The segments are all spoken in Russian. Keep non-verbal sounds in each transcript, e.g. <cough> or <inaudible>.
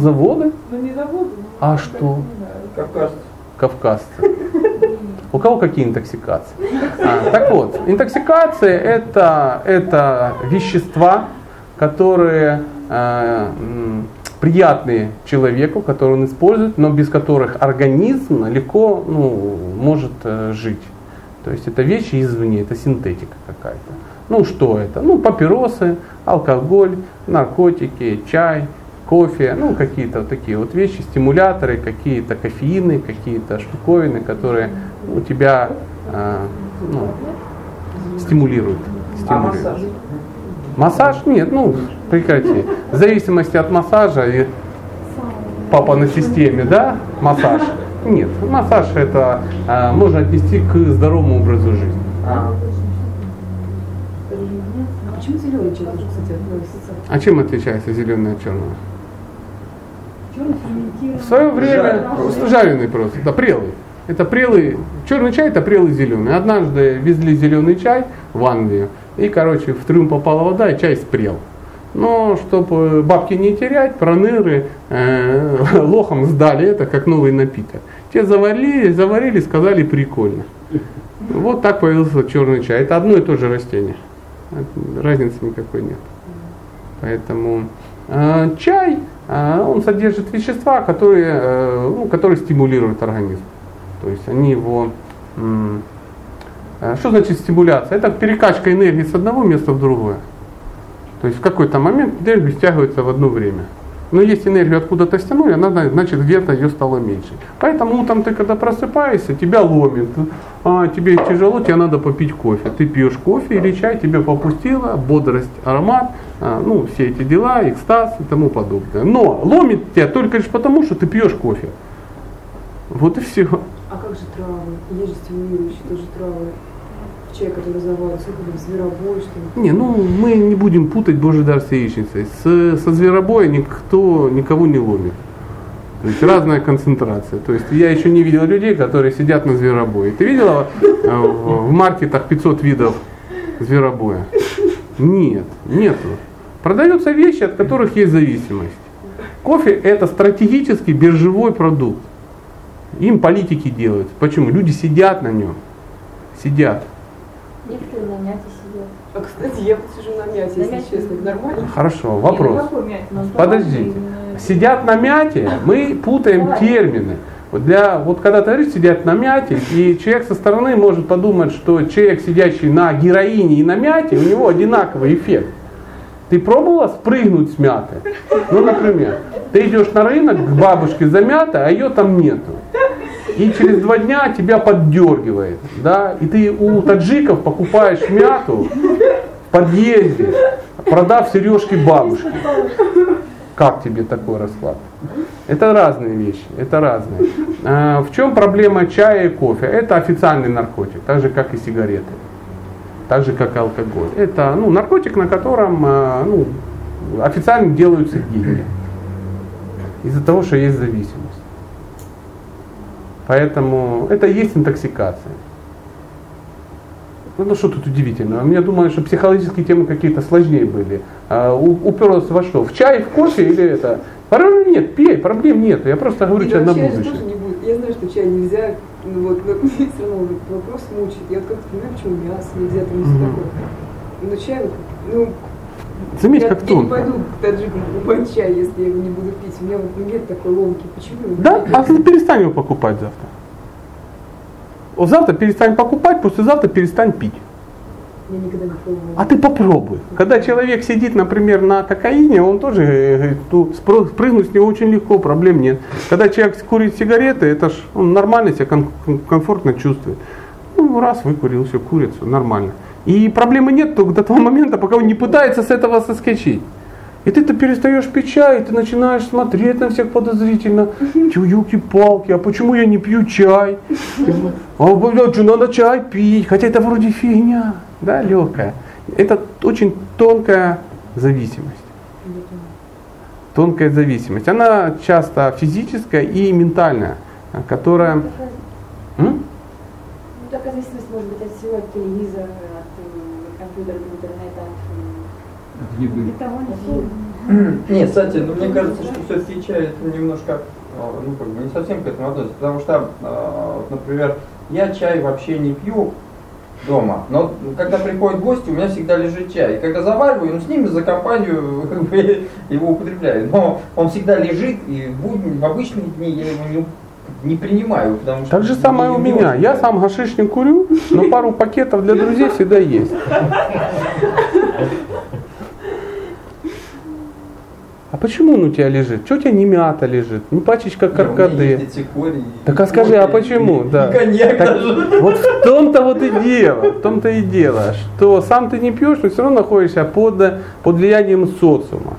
Заводы? Ну не заводы. ну, А что? не знаю. Кавказ. Кавказцы. У кого какие интоксикации? А, так вот, интоксикация это, это вещества, которые э, приятные человеку, которые он использует, но без которых организм легко ну, может э, жить. То есть это вещи извне, это синтетика какая-то. Ну что это? Ну папиросы, алкоголь, наркотики, чай, кофе, ну какие-то вот такие вот вещи, стимуляторы, какие-то кофеины, какие-то штуковины, которые ну, тебя э, ну, стимулируют. А стимулируют. массаж? Массаж? Нет, ну прекрати. В зависимости от массажа и папа на системе, да, массаж. Нет, массаж это э, можно отнести к здоровому образу жизни. А, А почему зеленый тоже, кстати, относится? А чем отличается зеленое от черного? В свое время Жареный. просто, да, прелый. Это прелый, черный чай это прелый зеленый. Однажды везли зеленый чай в Англию, и, короче, в трюм попала вода, и чай спрел. Но, чтобы бабки не терять, проныры э, <laughs> лохом сдали это как новый напиток. Те заварили, заварили, сказали прикольно. Вот так появился черный чай. Это одно и то же растение. Разницы никакой нет. Поэтому э, чай, э, он содержит вещества, которые, э, ну, которые стимулируют организм. То есть они его... э, что значит стимуляция? Это перекачка энергии с одного места в другое. То есть в какой-то момент энергия стягивается в одно время. Но если энергию откуда-то стянули, она, зна- значит где-то ее стало меньше. Поэтому утром ты когда просыпаешься, тебя ломит, а, тебе тяжело, тебе надо попить кофе. Ты пьешь кофе или чай, тебе попустило, бодрость, аромат, а, ну все эти дела, экстаз и тому подобное. Но ломит тебя только лишь потому, что ты пьешь кофе. Вот и все. А как же травы? Есть же стимулирующие тоже травы. Чай, который сколько там, зверобой, что? Не, ну мы не будем путать Божий дар с яичницей. С, со зверобоя никто никого не ломит. То есть разная концентрация. То есть я еще не видел людей, которые сидят на зверобое. Ты видела э, в, в маркетах 500 видов зверобоя? Нет, нету. Продаются вещи, от которых есть зависимость. Кофе это стратегический биржевой продукт. Им политики делают. Почему? Люди сидят на нем. Сидят. Некоторые на мяте сидят. А, кстати, я посижу на мяте, На если мяте? честно. Нормально? Хорошо, ну вопрос. мяч? Ну, Подождите. Сидят на мяте, мы путаем Давай. термины. Вот, для, вот когда ты говоришь, сидят на мяте, и человек со стороны может подумать, что человек, сидящий на героине и на мяте, у него одинаковый эффект. Ты пробовала спрыгнуть с мяты? Ну, например, ты идешь на рынок к бабушке за мятой, а ее там нету. И через два дня тебя поддергивает. Да? И ты у таджиков покупаешь мяту в подъезде, продав сережки бабушке. Как тебе такой расклад? Это разные вещи, это разные. А, В чем проблема чая и кофе? Это официальный наркотик, так же как и сигареты, так же как и алкоголь. Это ну, наркотик, на котором а, ну, официально делаются деньги. Из-за того, что есть зависимость. Поэтому это и есть интоксикация. Ну, ну что тут удивительного? Мне думаю, что психологические темы какие-то сложнее были. А, у- уперлось во что? В чай, в кофе или это? Проблем нет, пей, проблем нет. Я просто говорю И тебе на будущее. тоже не будет. Я знаю, что чай нельзя, ну вот, но меня все равно вопрос мучает. Я вот как-то понимаю, почему мясо нельзя, там все Мгм. такое. Но чай, ну, Заметь, я, как я не тонко. пойду к таджикам покупать чай, если я его не буду пить. У меня вот нет такой ломки. Почему? Да? А ты перестань его покупать завтра. Вот завтра перестань покупать, послезавтра перестань пить. Я никогда не пробовала. А ты попробуй. Когда человек сидит, например, на кокаине, он тоже э, говорит, ну, спры- спрыгнуть с него очень легко, проблем нет. Когда человек курит сигареты, это ж он нормально себя ком- ком- комфортно чувствует. Ну, раз выкурил, все, курит, все нормально. И проблемы нет только до того момента, пока он не пытается с этого соскочить. И ты-то перестаешь пить ты начинаешь смотреть на всех подозрительно. Елки-палки, а почему я не пью чай? А блядь, что надо чай пить, хотя это вроде фигня, да, легкая. Это очень тонкая зависимость. Тонкая зависимость. Она часто физическая и ментальная, которая... М? ну, такая зависимость может быть от всего, от телевизора, Нет, кстати, ну, мне кажется, что все-таки чай это немножко, а, ну, как бы не совсем к этому относится. Потому что, а, например, я чай вообще не пью дома, но когда приходят гости, у меня всегда лежит чай. И когда завариваю, ну, с ними за компанию <laughs> его употребляю. Но он всегда лежит, и в, будни, в обычные дни я его не не принимаю, потому что... Так же самое у меня. Я сам гашиш не курю, но пару пакетов для друзей всегда есть. А почему он у тебя лежит? Что у тебя не мята лежит? Не пачечка каркады? Так а скажи, а почему? Да. коньяк Так, даже. вот в том-то вот и дело, в том-то и дело, что сам ты не пьешь, но все равно находишься под, под влиянием социума.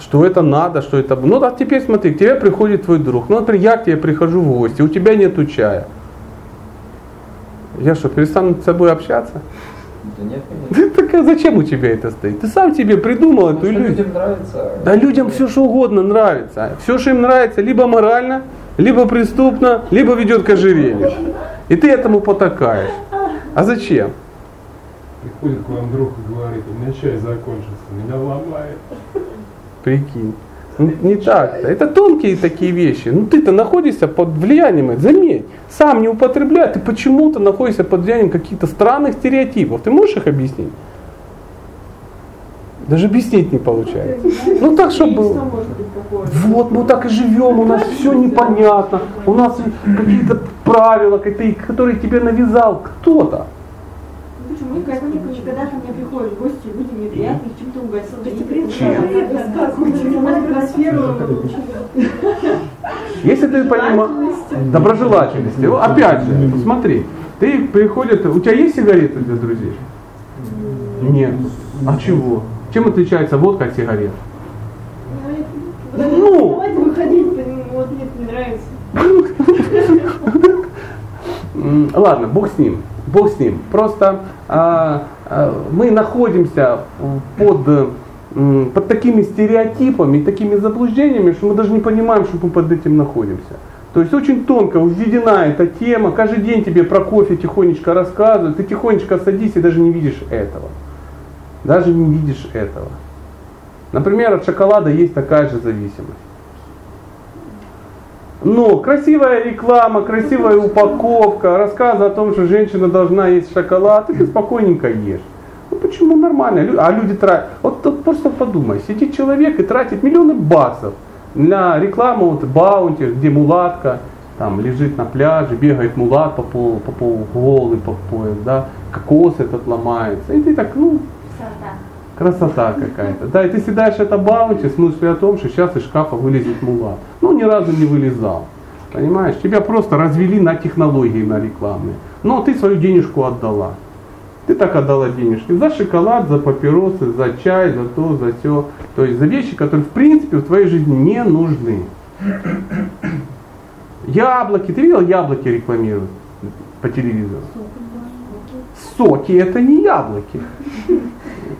Что это надо, что это... Ну а теперь смотри, к тебе приходит твой друг. Ну, например, я к тебе прихожу в гости, у тебя нету чая. Я что, перестану с собой общаться? Да нет, конечно. <laughs> Так а зачем у тебя это стоит? Ты сам себе придумал Потому эту что иллюзию. людям нравится. Да людям все что угодно нравится. Все, что им нравится, либо морально, либо преступно, либо ведет к ожирению. И ты этому потакаешь. А зачем? Приходит к вам друг и говорит, у меня чай закончился, меня ломает. Прикинь. Ну, Не так-то. Это тонкие такие вещи. Ну ты-то находишься под влиянием, заметь, сам не употребляй, ты почему-то находишься под влиянием каких-то странных стереотипов. Ты можешь их объяснить? Даже объяснить не получается. Ну так, чтобы? Вот мы так и живем, у нас все непонятно, у нас какие-то правила, которые тебе навязал кто-то. Ну Почему? Когда ко мне приходят гости, люди их чем-то угостить. Если ты понимаешь, доброжелательности, опять же, смотри, ты приходит, у тебя есть сигареты для друзей? Нет. А чего? Чем отличается водка от сигарет? Ну. Выходить, вот не нравится. Ладно, бог с ним, бог с ним. Просто а, а, мы находимся под, под такими стереотипами, такими заблуждениями, что мы даже не понимаем, что мы под этим находимся. То есть очень тонко введена эта тема, каждый день тебе про кофе тихонечко рассказывают, ты тихонечко садись и даже не видишь этого. Даже не видишь этого. Например, от шоколада есть такая же зависимость. Но красивая реклама, красивая упаковка, рассказы о том, что женщина должна есть шоколад, и ты спокойненько ешь. Почему нормально? А люди тратят. Вот тут просто подумай, сидит человек и тратит миллионы баксов на рекламу вот баунти, где мулатка там лежит на пляже, бегает мулат по полу, по полу голый по пояс, да, кокос этот ломается. И ты так, ну, красота какая-то. Да, и ты съедаешь это баунти с мыслью о том, что сейчас из шкафа вылезет мулат. Ну, ни разу не вылезал. Понимаешь? Тебя просто развели на технологии, на рекламные. Но ты свою денежку отдала. Ты так отдала денежки за шоколад, за папиросы, за чай, за то, за все. То есть за вещи, которые в принципе в твоей жизни не нужны. Яблоки, ты видел, яблоки рекламируют по телевизору? Соки это не яблоки.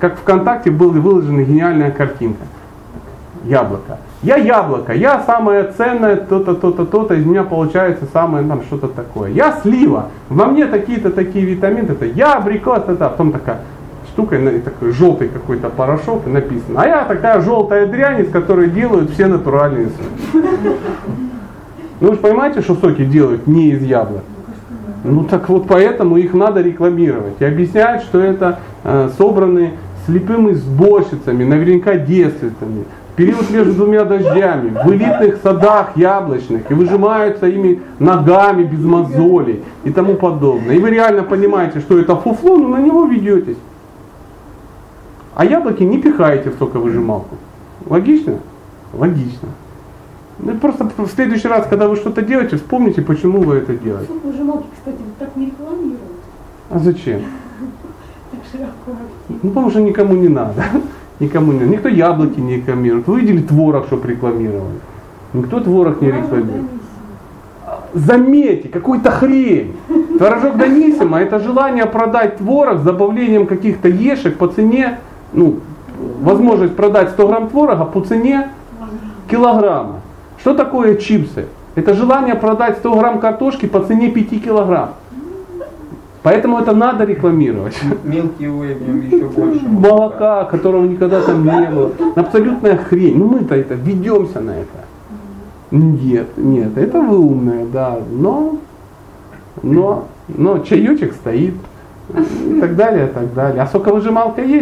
Как ВКонтакте была выложена гениальная картинка. Яблоко. Я яблоко, я самое ценное, то-то, то-то, то-то, из меня получается самое там что-то такое. Я слива, во мне такие-то такие витамины, это я абрикос, это, а потом такая штука, такой желтый какой-то порошок и написано. А я такая желтая дрянь, из которой делают все натуральные соки. Ну вы же понимаете, что соки делают не из яблок? Ну так вот поэтому их надо рекламировать. И объяснять, что это э, собраны слепыми сборщицами, наверняка девственницами, в период между двумя дождями, в элитных садах яблочных, и выжимаются ими ногами без мозолей и тому подобное. И вы реально понимаете, что это фуфло, но на него ведетесь. А яблоки не пихаете в соковыжималку. Логично? Логично. Ну, просто в следующий раз, когда вы что-то делаете, вспомните, почему вы это делаете. Суп выжималки, кстати, так не рекламируют. А зачем? <laughs> Ну, потому что никому не надо. Никому не надо. Никто яблоки не рекламирует. Вы видели творог, чтобы рекламировали? Никто творог не рекламирует. Заметьте, какой-то хрень. Творожок Даниссимо это желание продать творог с добавлением каких-то ешек по цене, ну, возможность продать 100 грамм творога по цене килограмма. Что такое чипсы? Это желание продать 100 грамм картошки по цене 5 килограмм. Поэтому это надо рекламировать. В нем еще больше. <laughs> Молока, которого никогда там не было. Абсолютная хрень. Ну мы-то это ведемся на это. Нет, нет, это вы умные, да. Но, но, но чаечек стоит. И так далее, и так далее. А соковыжималка есть?